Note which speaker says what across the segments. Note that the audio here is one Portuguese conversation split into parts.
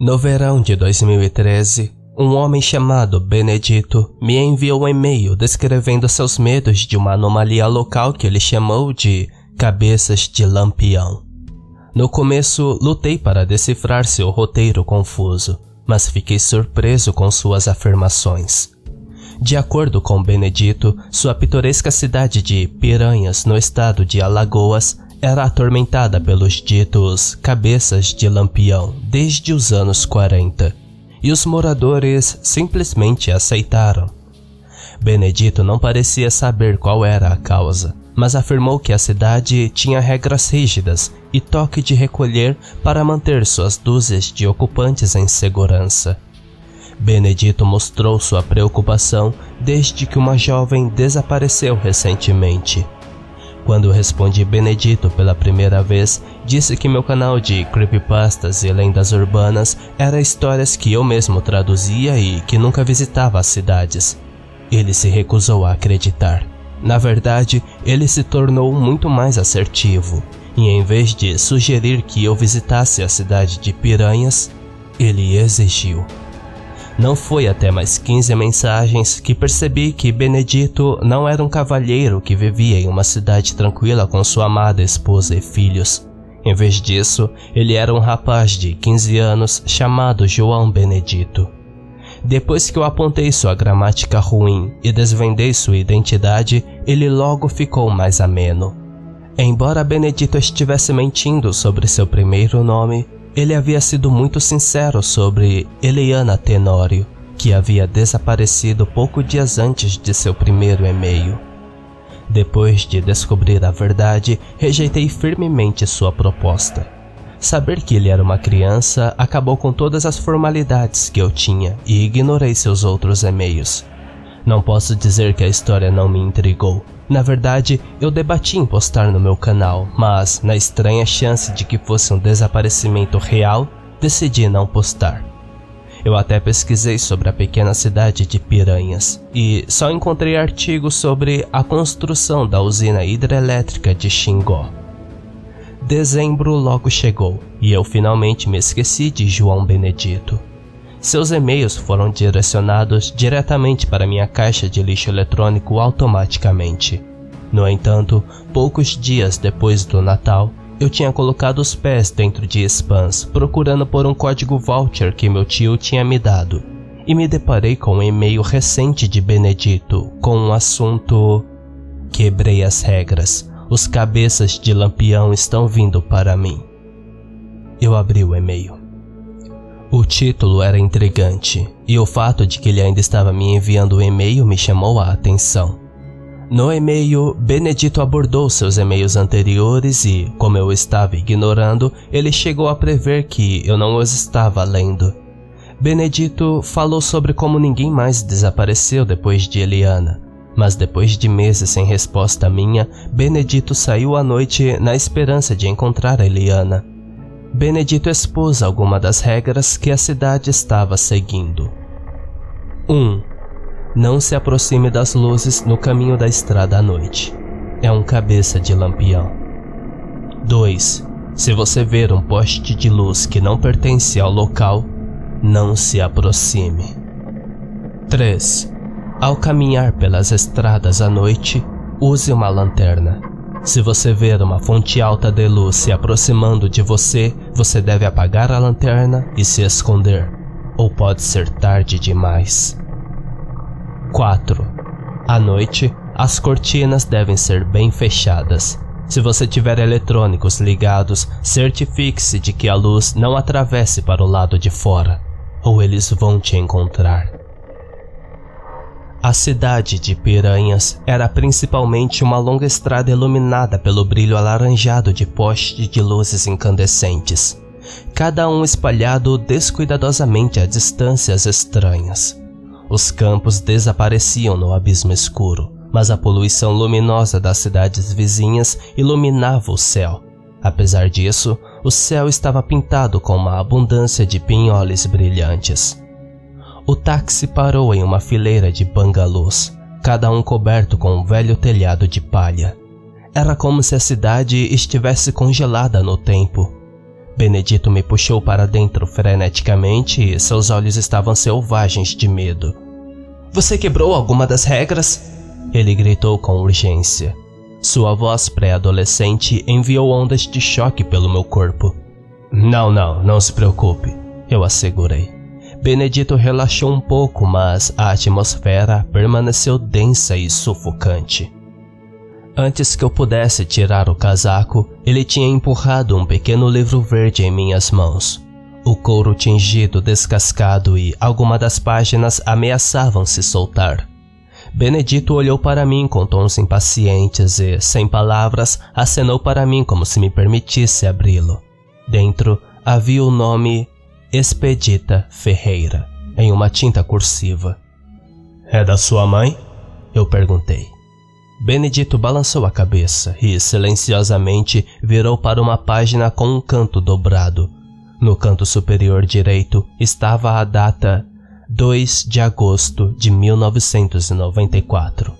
Speaker 1: No verão de 2013, um homem chamado Benedito me enviou um e-mail descrevendo seus medos de uma anomalia local que ele chamou de cabeças de lampião. No começo, lutei para decifrar seu roteiro confuso, mas fiquei surpreso com suas afirmações. De acordo com Benedito, sua pitoresca cidade de Piranhas, no estado de Alagoas, era atormentada pelos ditos cabeças de lampião desde os anos 40, e os moradores simplesmente aceitaram. Benedito não parecia saber qual era a causa, mas afirmou que a cidade tinha regras rígidas e toque de recolher para manter suas dúzias de ocupantes em segurança. Benedito mostrou sua preocupação desde que uma jovem desapareceu recentemente. Quando respondi Benedito pela primeira vez, disse que meu canal de creepypastas e lendas urbanas era histórias que eu mesmo traduzia e que nunca visitava as cidades. Ele se recusou a acreditar. Na verdade, ele se tornou muito mais assertivo, e em vez de sugerir que eu visitasse a cidade de Piranhas, ele exigiu. Não foi até mais 15 mensagens que percebi que Benedito não era um cavalheiro que vivia em uma cidade tranquila com sua amada esposa e filhos. Em vez disso, ele era um rapaz de 15 anos chamado João Benedito. Depois que eu apontei sua gramática ruim e desvendei sua identidade, ele logo ficou mais ameno. Embora Benedito estivesse mentindo sobre seu primeiro nome, ele havia sido muito sincero sobre Eliana Tenório, que havia desaparecido pouco dias antes de seu primeiro e-mail. Depois de descobrir a verdade, rejeitei firmemente sua proposta. Saber que ele era uma criança acabou com todas as formalidades que eu tinha e ignorei seus outros e-mails. Não posso dizer que a história não me intrigou. Na verdade, eu debati em postar no meu canal, mas, na estranha chance de que fosse um desaparecimento real, decidi não postar. Eu até pesquisei sobre a pequena cidade de Piranhas e só encontrei artigos sobre a construção da usina hidrelétrica de Xingó. Dezembro logo chegou e eu finalmente me esqueci de João Benedito. Seus e-mails foram direcionados diretamente para minha caixa de lixo eletrônico automaticamente. No entanto, poucos dias depois do Natal, eu tinha colocado os pés dentro de spams procurando por um código voucher que meu tio tinha me dado e me deparei com um e-mail recente de Benedito com um assunto. Quebrei as regras. Os cabeças de lampião estão vindo para mim. Eu abri o e-mail. O título era intrigante e o fato de que ele ainda estava me enviando o e-mail me chamou a atenção. No e-mail, Benedito abordou seus e-mails anteriores e, como eu estava ignorando, ele chegou a prever que eu não os estava lendo. Benedito falou sobre como ninguém mais desapareceu depois de Eliana, mas depois de meses sem resposta minha, Benedito saiu à noite na esperança de encontrar Eliana. Benedito expôs algumas das regras que a cidade estava seguindo. 1. Um, não se aproxime das luzes no caminho da estrada à noite. É um cabeça de lampião. 2. Se você ver um poste de luz que não pertence ao local, não se aproxime. 3. Ao caminhar pelas estradas à noite, use uma lanterna. Se você ver uma fonte alta de luz se aproximando de você, você deve apagar a lanterna e se esconder, ou pode ser tarde demais. 4. À noite, as cortinas devem ser bem fechadas. Se você tiver eletrônicos ligados, certifique-se de que a luz não atravesse para o lado de fora, ou eles vão te encontrar. A cidade de Piranhas era principalmente uma longa estrada iluminada pelo brilho alaranjado de postes de luzes incandescentes, cada um espalhado descuidadosamente a distâncias estranhas. Os campos desapareciam no abismo escuro, mas a poluição luminosa das cidades vizinhas iluminava o céu. Apesar disso, o céu estava pintado com uma abundância de pinholes brilhantes. O táxi parou em uma fileira de bangalôs, cada um coberto com um velho telhado de palha. Era como se a cidade estivesse congelada no tempo. Benedito me puxou para dentro freneticamente e seus olhos estavam selvagens de medo. Você quebrou alguma das regras? Ele gritou com urgência. Sua voz pré-adolescente enviou ondas de choque pelo meu corpo. Não, não, não se preocupe, eu assegurei. Benedito relaxou um pouco, mas a atmosfera permaneceu densa e sufocante. Antes que eu pudesse tirar o casaco, ele tinha empurrado um pequeno livro verde em minhas mãos. O couro tingido descascado e alguma das páginas ameaçavam se soltar. Benedito olhou para mim com tons impacientes e, sem palavras, acenou para mim como se me permitisse abri-lo. Dentro havia o nome Expedita Ferreira, em uma tinta cursiva. É da sua mãe? Eu perguntei. Benedito balançou a cabeça e silenciosamente virou para uma página com um canto dobrado. No canto superior direito estava a data 2 de agosto de 1994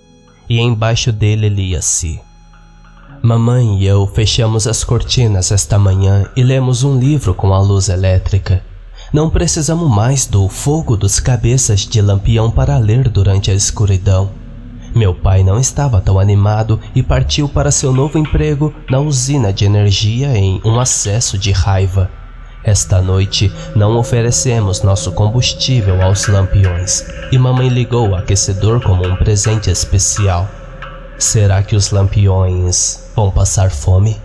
Speaker 1: e embaixo dele lia-se: Mamãe e eu fechamos as cortinas esta manhã e lemos um livro com a luz elétrica. Não precisamos mais do fogo dos cabeças de lampião para ler durante a escuridão. Meu pai não estava tão animado e partiu para seu novo emprego na usina de energia em um acesso de raiva. Esta noite não oferecemos nosso combustível aos lampiões e mamãe ligou o aquecedor como um presente especial. Será que os lampiões vão passar fome?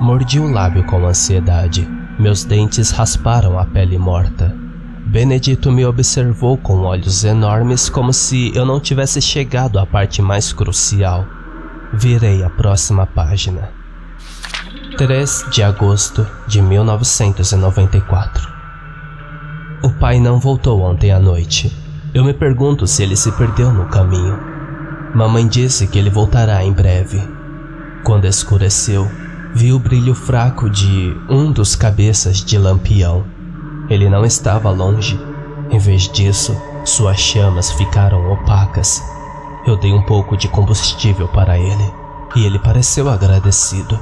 Speaker 1: Mordi o lábio com ansiedade. Meus dentes rasparam a pele morta. Benedito me observou com olhos enormes, como se eu não tivesse chegado à parte mais crucial. Virei a próxima página. 3 de agosto de 1994. O pai não voltou ontem à noite. Eu me pergunto se ele se perdeu no caminho. Mamãe disse que ele voltará em breve. Quando escureceu, vi o brilho fraco de um dos cabeças de lampião. Ele não estava longe. Em vez disso, suas chamas ficaram opacas. Eu dei um pouco de combustível para ele e ele pareceu agradecido.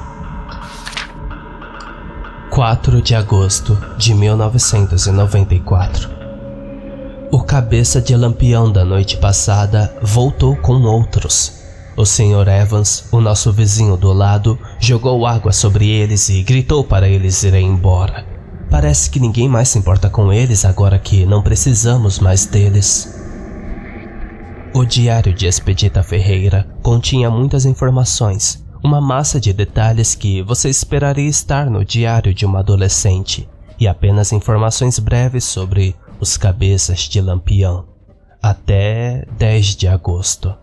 Speaker 1: 4 de agosto de 1994 O cabeça de lampião da noite passada voltou com outros. O Sr. Evans, o nosso vizinho do lado, jogou água sobre eles e gritou para eles irem embora. Parece que ninguém mais se importa com eles agora que não precisamos mais deles. O diário de Expedita Ferreira continha muitas informações, uma massa de detalhes que você esperaria estar no diário de uma adolescente, e apenas informações breves sobre os cabeças de Lampião, até 10 de agosto.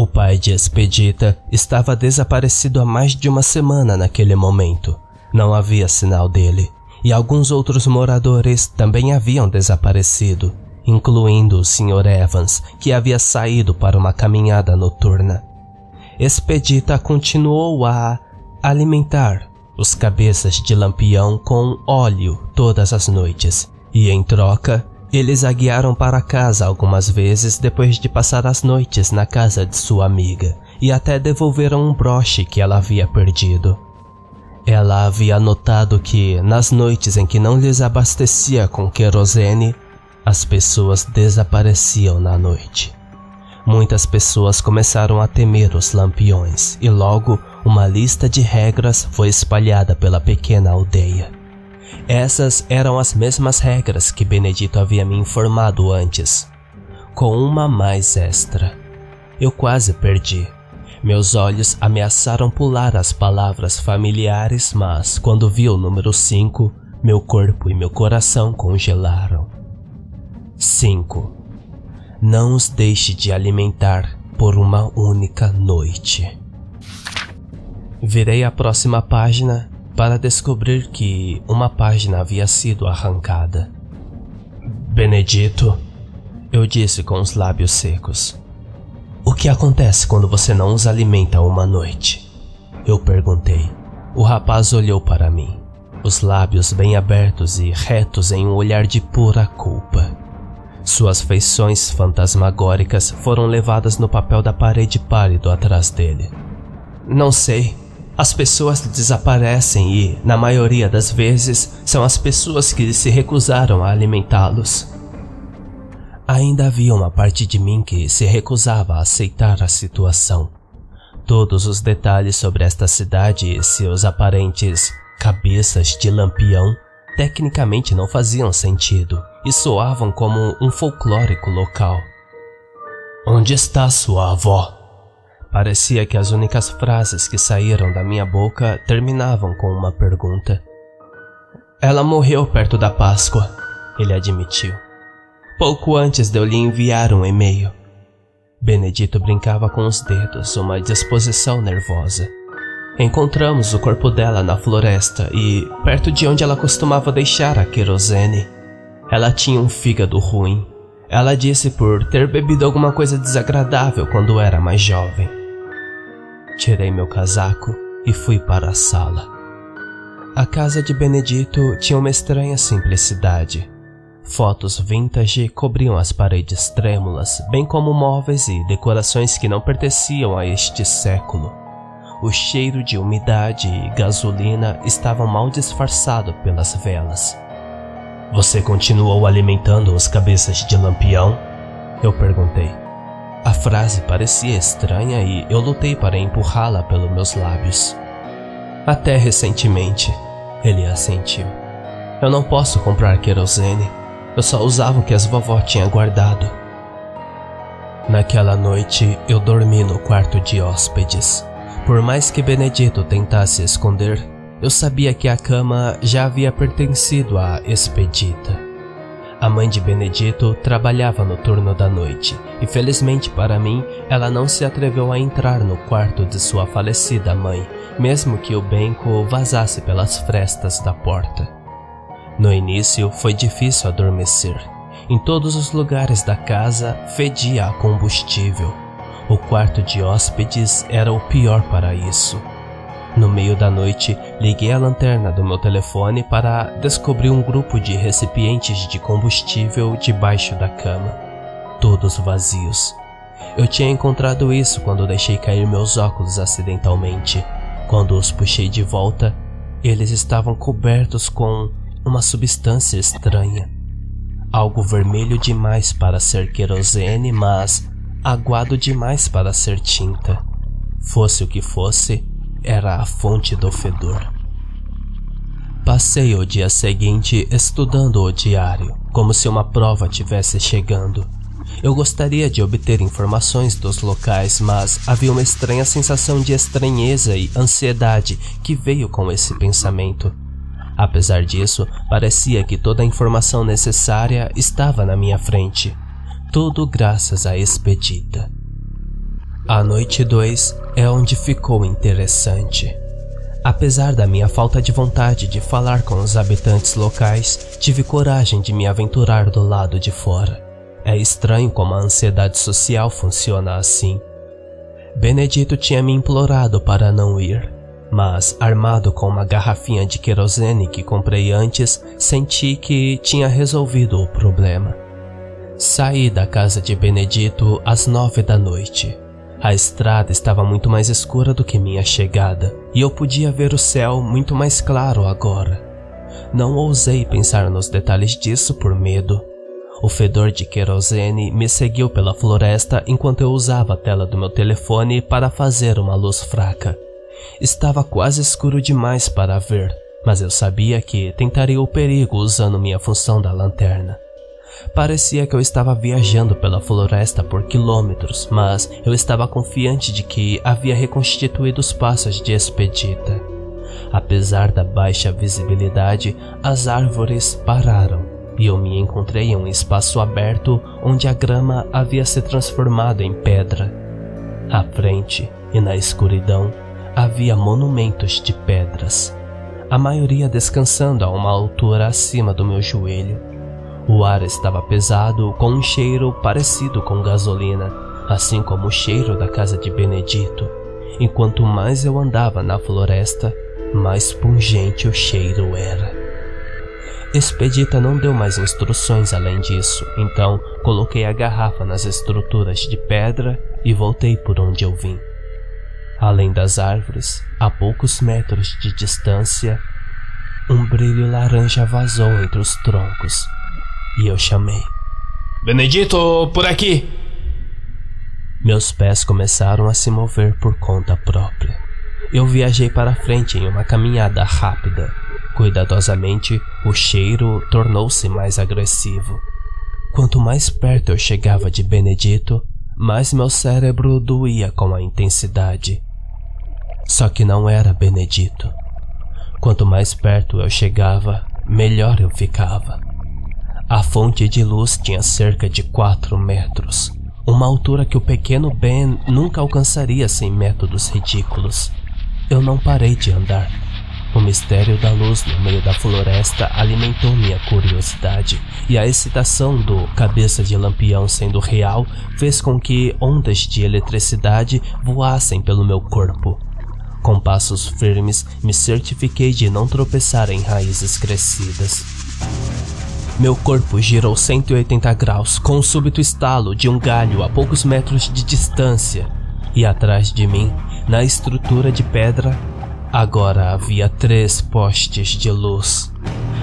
Speaker 1: O pai de Expedita estava desaparecido há mais de uma semana naquele momento. Não havia sinal dele e alguns outros moradores também haviam desaparecido, incluindo o Sr. Evans, que havia saído para uma caminhada noturna. Expedita continuou a alimentar os cabeças de lampião com óleo todas as noites, e em troca, eles a guiaram para casa algumas vezes depois de passar as noites na casa de sua amiga, e até devolveram um broche que ela havia perdido. Ela havia notado que, nas noites em que não lhes abastecia com querosene, as pessoas desapareciam na noite. Muitas pessoas começaram a temer os lampiões e logo uma lista de regras foi espalhada pela pequena aldeia. Essas eram as mesmas regras que Benedito havia me informado antes, com uma mais extra. Eu quase perdi. Meus olhos ameaçaram pular as palavras familiares, mas quando vi o número 5, meu corpo e meu coração congelaram. 5. Não os deixe de alimentar por uma única noite. Virei a próxima página para descobrir que uma página havia sido arrancada. Benedito, eu disse com os lábios secos. O que acontece quando você não os alimenta uma noite? Eu perguntei. O rapaz olhou para mim, os lábios bem abertos e retos em um olhar de pura culpa. Suas feições fantasmagóricas foram levadas no papel da parede pálido atrás dele. Não sei, As pessoas desaparecem e, na maioria das vezes, são as pessoas que se recusaram a alimentá-los. Ainda havia uma parte de mim que se recusava a aceitar a situação. Todos os detalhes sobre esta cidade e seus aparentes cabeças de lampião tecnicamente não faziam sentido e soavam como um folclórico local. Onde está sua avó? Parecia que as únicas frases que saíram da minha boca terminavam com uma pergunta. Ela morreu perto da Páscoa, ele admitiu. Pouco antes de eu lhe enviar um e-mail. Benedito brincava com os dedos, uma disposição nervosa. Encontramos o corpo dela na floresta e perto de onde ela costumava deixar a querosene. Ela tinha um fígado ruim. Ela disse por ter bebido alguma coisa desagradável quando era mais jovem. Tirei meu casaco e fui para a sala. A casa de Benedito tinha uma estranha simplicidade. Fotos vintage cobriam as paredes trêmulas, bem como móveis e decorações que não pertenciam a este século. O cheiro de umidade e gasolina estava mal disfarçado pelas velas. Você continuou alimentando os cabeças de lampião? Eu perguntei. A frase parecia estranha e eu lutei para empurrá-la pelos meus lábios. Até recentemente, ele assentiu. Eu não posso comprar querosene. Eu só usava o que as vovó tinha guardado. Naquela noite, eu dormi no quarto de hóspedes. Por mais que Benedito tentasse esconder, eu sabia que a cama já havia pertencido à expedita. A mãe de Benedito trabalhava no turno da noite e, felizmente para mim, ela não se atreveu a entrar no quarto de sua falecida mãe, mesmo que o Benco vazasse pelas frestas da porta. No início foi difícil adormecer. Em todos os lugares da casa fedia a combustível. O quarto de hóspedes era o pior para isso. No meio da noite, liguei a lanterna do meu telefone para descobrir um grupo de recipientes de combustível debaixo da cama, todos vazios. Eu tinha encontrado isso quando deixei cair meus óculos acidentalmente. Quando os puxei de volta, eles estavam cobertos com uma substância estranha. Algo vermelho demais para ser querosene, mas aguado demais para ser tinta. Fosse o que fosse, era a fonte do fedor. Passei o dia seguinte estudando o diário, como se uma prova tivesse chegando. Eu gostaria de obter informações dos locais, mas havia uma estranha sensação de estranheza e ansiedade que veio com esse pensamento. Apesar disso, parecia que toda a informação necessária estava na minha frente. Tudo graças à expedita. A noite 2 é onde ficou interessante. Apesar da minha falta de vontade de falar com os habitantes locais, tive coragem de me aventurar do lado de fora. É estranho como a ansiedade social funciona assim. Benedito tinha me implorado para não ir, mas, armado com uma garrafinha de querosene que comprei antes, senti que tinha resolvido o problema. Saí da casa de Benedito às nove da noite. A estrada estava muito mais escura do que minha chegada, e eu podia ver o céu muito mais claro agora. Não ousei pensar nos detalhes disso por medo. O fedor de querosene me seguiu pela floresta enquanto eu usava a tela do meu telefone para fazer uma luz fraca. Estava quase escuro demais para ver, mas eu sabia que tentaria o perigo usando minha função da lanterna. Parecia que eu estava viajando pela floresta por quilômetros, mas eu estava confiante de que havia reconstituído os passos de expedita. Apesar da baixa visibilidade, as árvores pararam e eu me encontrei em um espaço aberto onde a grama havia se transformado em pedra. À frente e na escuridão havia monumentos de pedras, a maioria descansando a uma altura acima do meu joelho. O ar estava pesado, com um cheiro parecido com gasolina, assim como o cheiro da casa de Benedito. Enquanto mais eu andava na floresta, mais pungente o cheiro era. Expedita não deu mais instruções além disso, então coloquei a garrafa nas estruturas de pedra e voltei por onde eu vim. Além das árvores, a poucos metros de distância, um brilho laranja vazou entre os troncos e eu chamei:
Speaker 2: Benedito, por aqui!
Speaker 1: Meus pés começaram a se mover por conta própria. Eu viajei para frente em uma caminhada rápida. Cuidadosamente, o cheiro tornou-se mais agressivo. Quanto mais perto eu chegava de Benedito, mais meu cérebro doía com a intensidade. Só que não era Benedito. Quanto mais perto eu chegava, melhor eu ficava. A fonte de luz tinha cerca de 4 metros, uma altura que o pequeno Ben nunca alcançaria sem métodos ridículos. Eu não parei de andar. O mistério da luz no meio da floresta alimentou minha curiosidade, e a excitação do cabeça de lampião sendo real fez com que ondas de eletricidade voassem pelo meu corpo. Com passos firmes, me certifiquei de não tropeçar em raízes crescidas. Meu corpo girou 180 graus com o súbito estalo de um galho a poucos metros de distância, e atrás de mim, na estrutura de pedra, agora havia três postes de luz.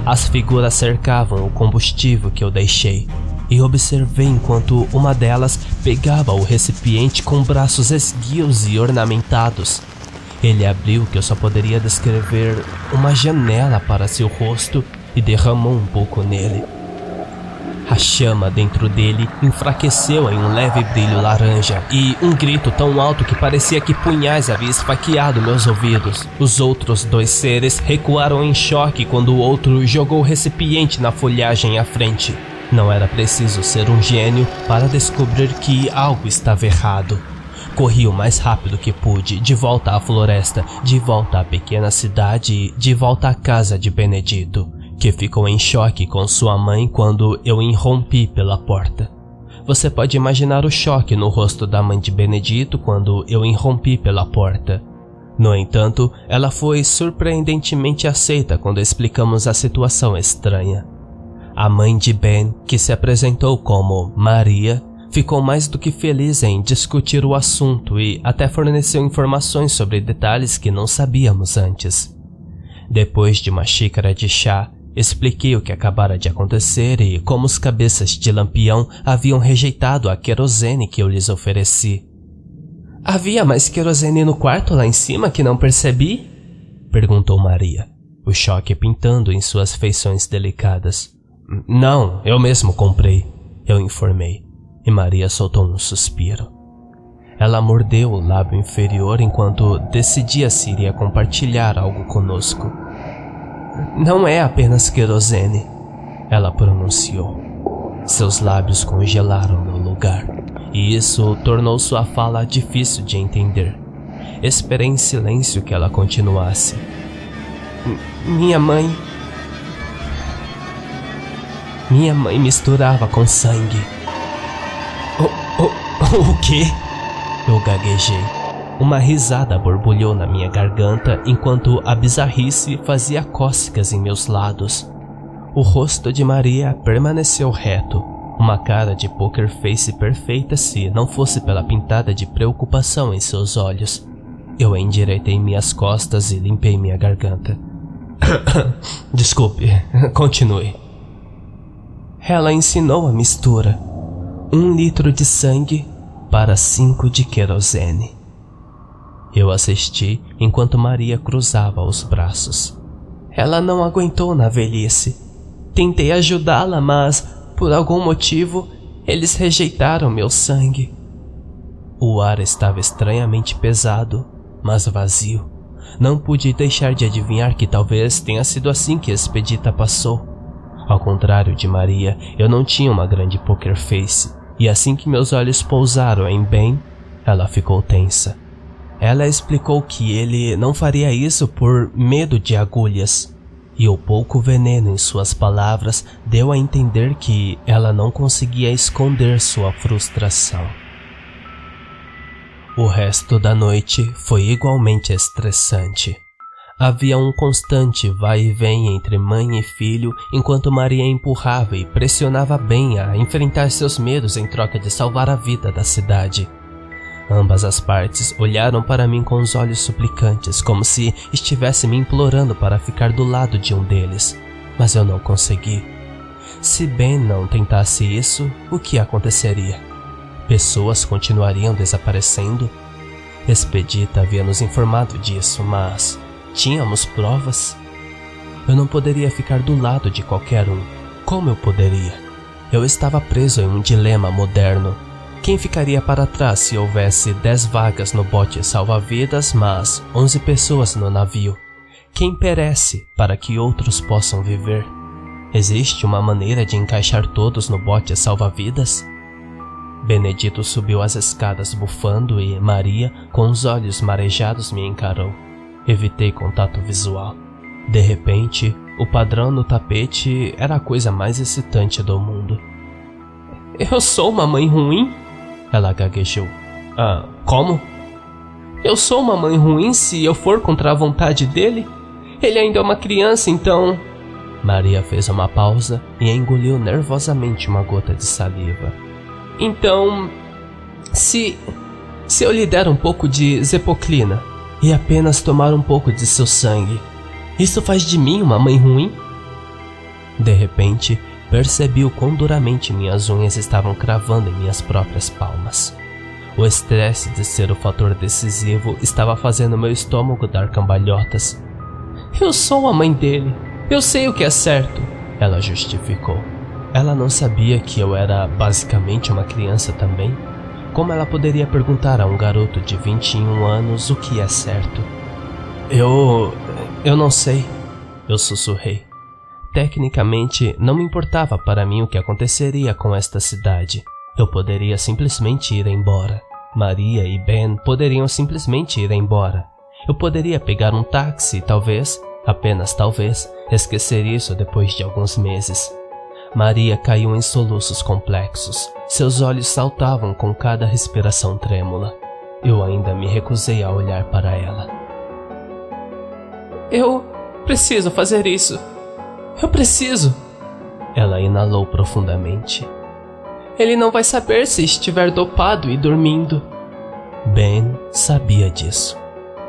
Speaker 1: As figuras cercavam o combustível que eu deixei, e observei enquanto uma delas pegava o recipiente com braços esguios e ornamentados ele abriu que eu só poderia descrever uma janela para seu rosto e derramou um pouco nele. A chama dentro dele enfraqueceu em um leve brilho laranja e um grito tão alto que parecia que punhais havia esfaqueado meus ouvidos. Os outros dois seres recuaram em choque quando o outro jogou o recipiente na folhagem à frente. Não era preciso ser um gênio para descobrir que algo estava errado. Corri o mais rápido que pude, de volta à floresta, de volta à pequena cidade, de volta à casa de Benedito, que ficou em choque com sua mãe quando eu irrompi pela porta. Você pode imaginar o choque no rosto da mãe de Benedito quando eu irrompi pela porta. No entanto, ela foi surpreendentemente aceita quando explicamos a situação estranha. A mãe de Ben, que se apresentou como Maria, ficou mais do que feliz em discutir o assunto e até forneceu informações sobre detalhes que não sabíamos antes. Depois de uma xícara de chá, expliquei o que acabara de acontecer e como os cabeças de lampião haviam rejeitado a querosene que eu lhes ofereci. Havia mais querosene no quarto lá em cima que não percebi? perguntou Maria, o choque pintando em suas feições delicadas. Não, eu mesmo comprei, eu informei e Maria soltou um suspiro. Ela mordeu o lábio inferior enquanto decidia se iria compartilhar algo conosco. Não é apenas querosene, ela pronunciou. Seus lábios congelaram no lugar, e isso tornou sua fala difícil de entender. Esperei em silêncio que ela continuasse. Minha mãe. Minha mãe misturava com sangue o quê? Eu gaguejei. Uma risada borbulhou na minha garganta enquanto a bizarrice fazia cócegas em meus lados. O rosto de Maria permaneceu reto, uma cara de poker face perfeita se não fosse pela pintada de preocupação em seus olhos. Eu endireitei minhas costas e limpei minha garganta. Desculpe, continue. Ela ensinou a mistura. Um litro de sangue para cinco de querosene. Eu assisti enquanto Maria cruzava os braços. Ela não aguentou na velhice. Tentei ajudá-la, mas, por algum motivo, eles rejeitaram meu sangue. O ar estava estranhamente pesado, mas vazio. Não pude deixar de adivinhar que talvez tenha sido assim que Expedita passou. Ao contrário de Maria, eu não tinha uma grande poker face e assim que meus olhos pousaram em Ben, ela ficou tensa. Ela explicou que ele não faria isso por medo de agulhas, e o pouco veneno em suas palavras deu a entender que ela não conseguia esconder sua frustração. O resto da noite foi igualmente estressante. Havia um constante vai e vem entre mãe e filho enquanto Maria empurrava e pressionava bem a enfrentar seus medos em troca de salvar a vida da cidade. Ambas as partes olharam para mim com os olhos suplicantes, como se estivesse me implorando para ficar do lado de um deles, mas eu não consegui. Se Ben não tentasse isso, o que aconteceria? Pessoas continuariam desaparecendo? Expedita havia nos informado disso, mas tínhamos provas? Eu não poderia ficar do lado de qualquer um. Como eu poderia? Eu estava preso em um dilema moderno quem ficaria para trás se houvesse 10 vagas no bote salva-vidas, mas 11 pessoas no navio? Quem perece para que outros possam viver? Existe uma maneira de encaixar todos no bote salva-vidas? Benedito subiu as escadas bufando e Maria, com os olhos marejados, me encarou. Evitei contato visual. De repente, o padrão no tapete era a coisa mais excitante do mundo. Eu sou uma mãe ruim? Ela gaguejou. Ah, como? Eu sou uma mãe ruim se eu for contra a vontade dele? Ele ainda é uma criança, então. Maria fez uma pausa e engoliu nervosamente uma gota de saliva. Então, se. Se eu lhe der um pouco de zepoclina e apenas tomar um pouco de seu sangue, isso faz de mim uma mãe ruim? De repente, Percebi o quão duramente minhas unhas estavam cravando em minhas próprias palmas. O estresse de ser o fator decisivo estava fazendo meu estômago dar cambalhotas. Eu sou a mãe dele. Eu sei o que é certo, ela justificou. Ela não sabia que eu era basicamente uma criança também? Como ela poderia perguntar a um garoto de 21 anos o que é certo? Eu. Eu não sei, eu sussurrei. Tecnicamente, não me importava para mim o que aconteceria com esta cidade. Eu poderia simplesmente ir embora. Maria e Ben poderiam simplesmente ir embora. Eu poderia pegar um táxi, talvez, apenas talvez, esquecer isso depois de alguns meses. Maria caiu em soluços complexos. Seus olhos saltavam com cada respiração trêmula. Eu ainda me recusei a olhar para ela. Eu preciso fazer isso. Eu preciso. Ela inalou profundamente. Ele não vai saber se estiver dopado e dormindo. Ben sabia disso.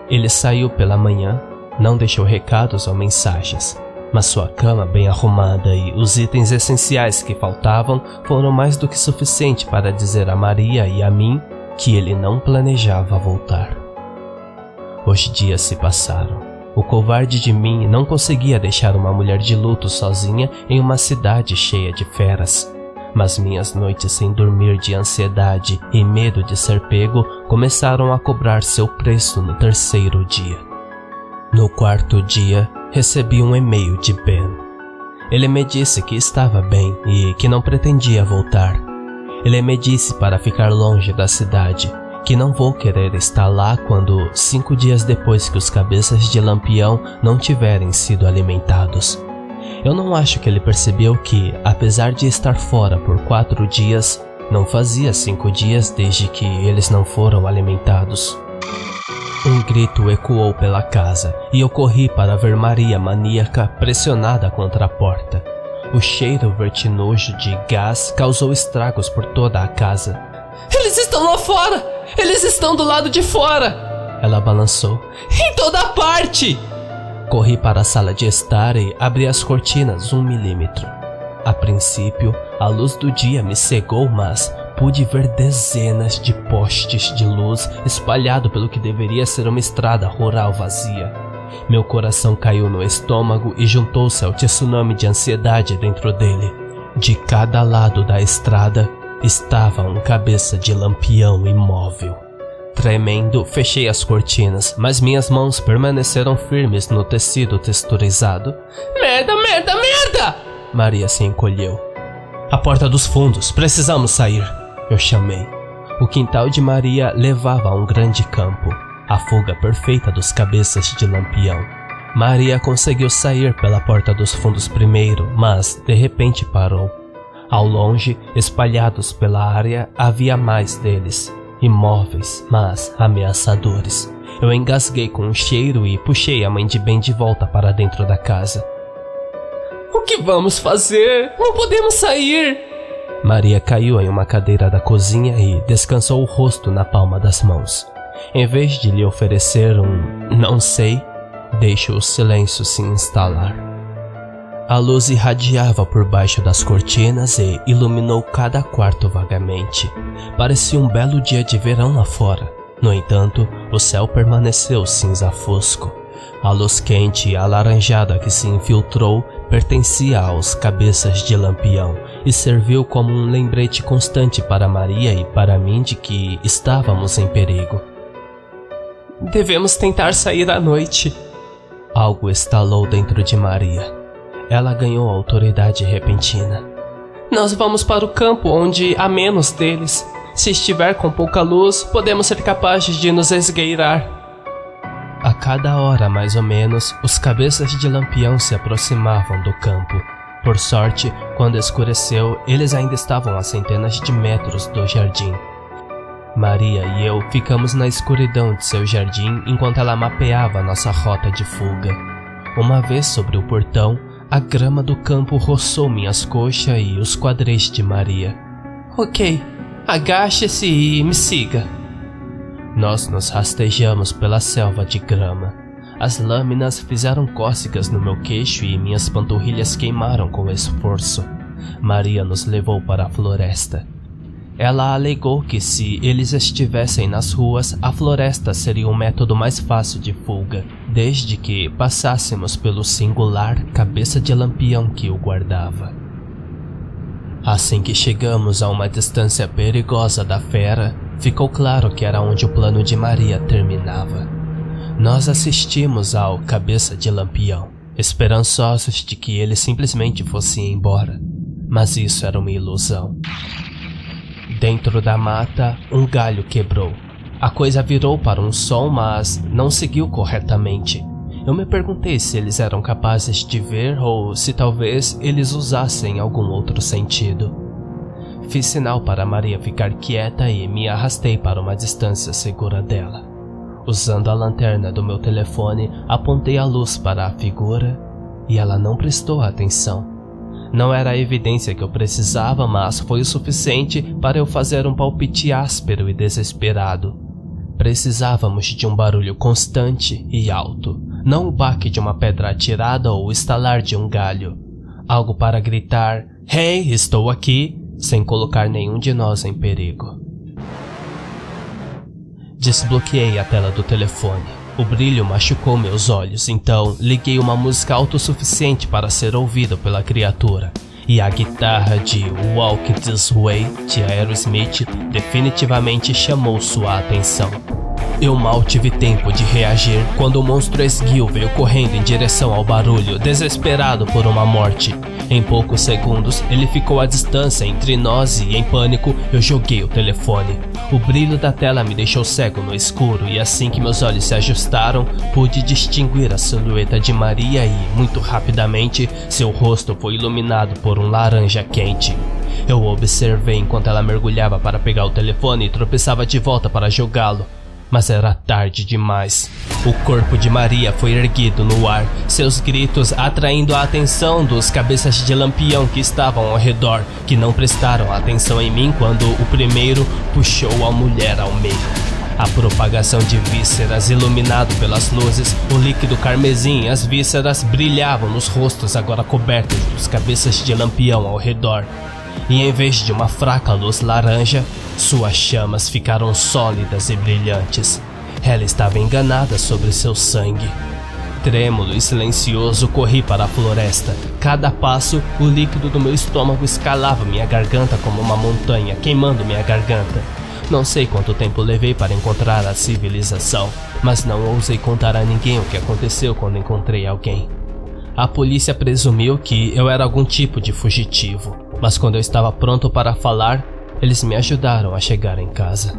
Speaker 1: Ele saiu pela manhã, não deixou recados ou mensagens, mas sua cama bem arrumada e os itens essenciais que faltavam foram mais do que suficiente para dizer a Maria e a mim que ele não planejava voltar. Os dias se passaram. Covarde de mim não conseguia deixar uma mulher de luto sozinha em uma cidade cheia de feras. Mas minhas noites sem dormir de ansiedade e medo de ser pego começaram a cobrar seu preço no terceiro dia. No quarto dia, recebi um e-mail de Ben. Ele me disse que estava bem e que não pretendia voltar. Ele me disse para ficar longe da cidade que não vou querer estar lá quando, cinco dias depois que os cabeças de lampião não tiverem sido alimentados. Eu não acho que ele percebeu que, apesar de estar fora por quatro dias, não fazia cinco dias desde que eles não foram alimentados. Um grito ecoou pela casa e eu corri para ver Maria maníaca pressionada contra a porta. O cheiro vertinoso de gás causou estragos por toda a casa. Eles estão lá fora! Eles estão do lado de fora! Ela balançou. Em toda parte! Corri para a sala de estar e abri as cortinas um milímetro. A princípio, a luz do dia me cegou, mas pude ver dezenas de postes de luz espalhado pelo que deveria ser uma estrada rural vazia. Meu coração caiu no estômago e juntou-se ao tsunami de ansiedade dentro dele. De cada lado da estrada, Estava um cabeça de lampião imóvel. Tremendo, fechei as cortinas, mas minhas mãos permaneceram firmes no tecido texturizado. Merda, merda, merda! Maria se encolheu. A porta dos fundos, precisamos sair. Eu chamei. O quintal de Maria levava a um grande campo, a fuga perfeita dos cabeças de lampião. Maria conseguiu sair pela porta dos fundos primeiro, mas de repente parou. Ao longe, espalhados pela área, havia mais deles, imóveis, mas ameaçadores. Eu engasguei com um cheiro e puxei a mãe de Ben de volta para dentro da casa. O que vamos fazer? Não podemos sair! Maria caiu em uma cadeira da cozinha e descansou o rosto na palma das mãos. Em vez de lhe oferecer um não sei, deixe o silêncio se instalar. A luz irradiava por baixo das cortinas e iluminou cada quarto vagamente. Parecia um belo dia de verão lá fora. No entanto, o céu permaneceu cinza fosco. A luz quente e alaranjada que se infiltrou pertencia aos cabeças de lampião e serviu como um lembrete constante para Maria e para mim de que estávamos em perigo.
Speaker 3: Devemos tentar sair à noite.
Speaker 1: Algo estalou dentro de Maria. Ela ganhou autoridade repentina.
Speaker 3: Nós vamos para o campo onde há menos deles. Se estiver com pouca luz, podemos ser capazes de nos esgueirar.
Speaker 1: A cada hora, mais ou menos, os cabeças de lampião se aproximavam do campo. Por sorte, quando escureceu, eles ainda estavam a centenas de metros do jardim. Maria e eu ficamos na escuridão de seu jardim enquanto ela mapeava nossa rota de fuga. Uma vez sobre o portão, a grama do campo roçou minhas coxas e os quadris de Maria.
Speaker 3: Ok, agache-se e me siga.
Speaker 1: Nós nos rastejamos pela selva de grama. As lâminas fizeram cócegas no meu queixo e minhas panturrilhas queimaram com esforço. Maria nos levou para a floresta. Ela alegou que se eles estivessem nas ruas, a floresta seria o método mais fácil de fuga, desde que passássemos pelo singular cabeça de lampião que o guardava. Assim que chegamos a uma distância perigosa da fera, ficou claro que era onde o plano de Maria terminava. Nós assistimos ao cabeça de lampião, esperançosos de que ele simplesmente fosse embora. Mas isso era uma ilusão. Dentro da mata, um galho quebrou. A coisa virou para um som, mas não seguiu corretamente. Eu me perguntei se eles eram capazes de ver ou se talvez eles usassem algum outro sentido. Fiz sinal para Maria ficar quieta e me arrastei para uma distância segura dela. Usando a lanterna do meu telefone, apontei a luz para a figura e ela não prestou atenção. Não era a evidência que eu precisava, mas foi o suficiente para eu fazer um palpite áspero e desesperado. Precisávamos de um barulho constante e alto, não o baque de uma pedra atirada ou o estalar de um galho. Algo para gritar: Hey, estou aqui! sem colocar nenhum de nós em perigo. Desbloqueei a tela do telefone. O brilho machucou meus olhos, então liguei uma música autossuficiente para ser ouvido pela criatura. E a guitarra de Walk This Way de Aerosmith definitivamente chamou sua atenção. Eu mal tive tempo de reagir quando o monstro esguio veio correndo em direção ao barulho, desesperado por uma morte. Em poucos segundos, ele ficou à distância entre nós e, em pânico, eu joguei o telefone. O brilho da tela me deixou cego no escuro e assim que meus olhos se ajustaram, pude distinguir a silhueta de Maria e, muito rapidamente, seu rosto foi iluminado por um laranja quente. Eu observei enquanto ela mergulhava para pegar o telefone e tropeçava de volta para jogá-lo mas era tarde demais. O corpo de Maria foi erguido no ar, seus gritos atraindo a atenção dos cabeças de lampião que estavam ao redor, que não prestaram atenção em mim quando o primeiro puxou a mulher ao meio. A propagação de vísceras iluminado pelas luzes, o líquido carmesim as vísceras brilhavam nos rostos agora cobertos dos cabeças de lampião ao redor. E em vez de uma fraca luz laranja, suas chamas ficaram sólidas e brilhantes. Ela estava enganada sobre seu sangue. Trêmulo e silencioso, corri para a floresta. Cada passo, o líquido do meu estômago escalava minha garganta como uma montanha, queimando minha garganta. Não sei quanto tempo levei para encontrar a civilização, mas não ousei contar a ninguém o que aconteceu quando encontrei alguém. A polícia presumiu que eu era algum tipo de fugitivo, mas quando eu estava pronto para falar, eles me ajudaram a chegar em casa.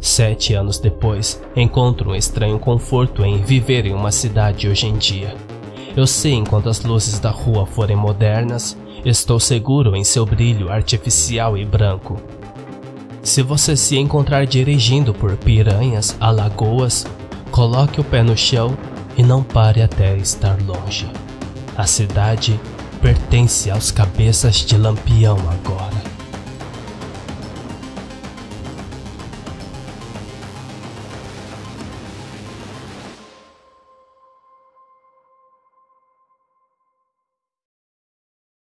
Speaker 1: Sete anos depois, encontro um estranho conforto em viver em uma cidade hoje em dia. Eu sei enquanto as luzes da rua forem modernas, estou seguro em seu brilho artificial e branco. Se você se encontrar dirigindo por piranhas, alagoas, coloque o pé no chão e não pare até estar longe. A cidade pertence aos cabeças de lampião agora.